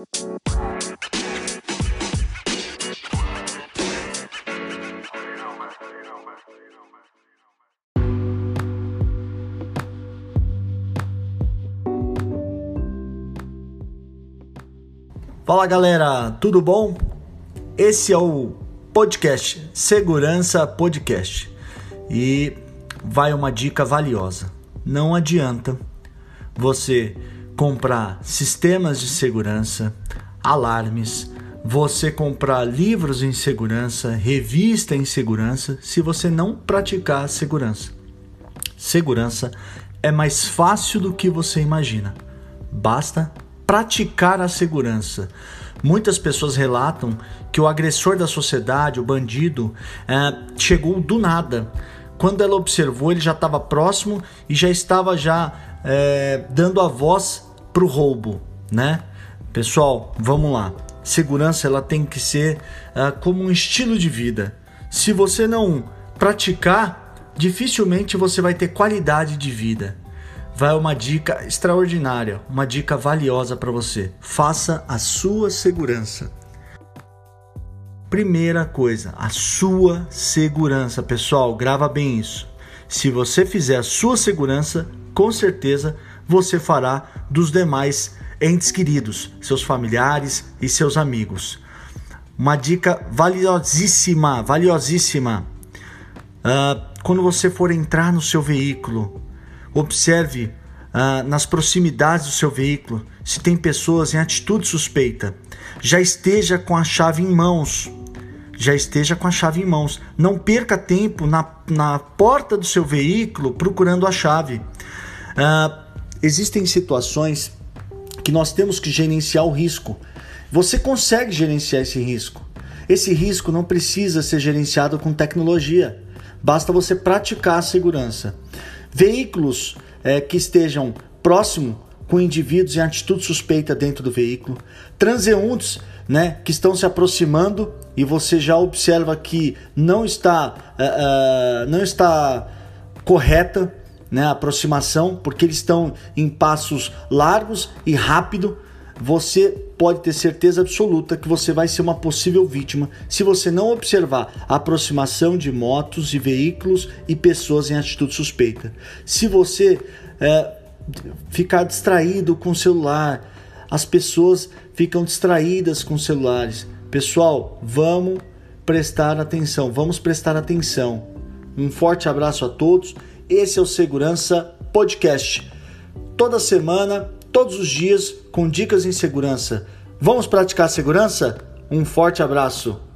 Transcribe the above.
Fala galera, tudo bom? Esse é o podcast Segurança Podcast e vai uma dica valiosa. Não adianta você comprar sistemas de segurança, alarmes, você comprar livros em segurança, revista em segurança, se você não praticar segurança. Segurança é mais fácil do que você imagina. Basta praticar a segurança. Muitas pessoas relatam que o agressor da sociedade, o bandido, é, chegou do nada. Quando ela observou, ele já estava próximo e já estava já é, dando a voz para o roubo, né? Pessoal, vamos lá. Segurança ela tem que ser é, como um estilo de vida. Se você não praticar, dificilmente você vai ter qualidade de vida vai uma dica extraordinária, uma dica valiosa para você. Faça a sua segurança. Primeira coisa, a sua segurança, pessoal, grava bem isso. Se você fizer a sua segurança, com certeza você fará dos demais entes queridos, seus familiares e seus amigos. Uma dica valiosíssima, valiosíssima. Uh, quando você for entrar no seu veículo, Observe ah, nas proximidades do seu veículo se tem pessoas em atitude suspeita. Já esteja com a chave em mãos. Já esteja com a chave em mãos. Não perca tempo na, na porta do seu veículo procurando a chave. Ah, existem situações que nós temos que gerenciar o risco. Você consegue gerenciar esse risco. Esse risco não precisa ser gerenciado com tecnologia. Basta você praticar a segurança. Veículos é, que estejam próximo com indivíduos em atitude suspeita dentro do veículo, transeuntes né, que estão se aproximando e você já observa que não está, uh, uh, não está correta né, a aproximação, porque eles estão em passos largos e rápido você pode ter certeza absoluta que você vai ser uma possível vítima se você não observar a aproximação de motos e veículos e pessoas em atitude suspeita. Se você é, ficar distraído com o celular, as pessoas ficam distraídas com celulares. Pessoal, vamos prestar atenção, vamos prestar atenção. Um forte abraço a todos. Esse é o Segurança Podcast. Toda semana todos os dias com dicas em segurança. Vamos praticar segurança? Um forte abraço!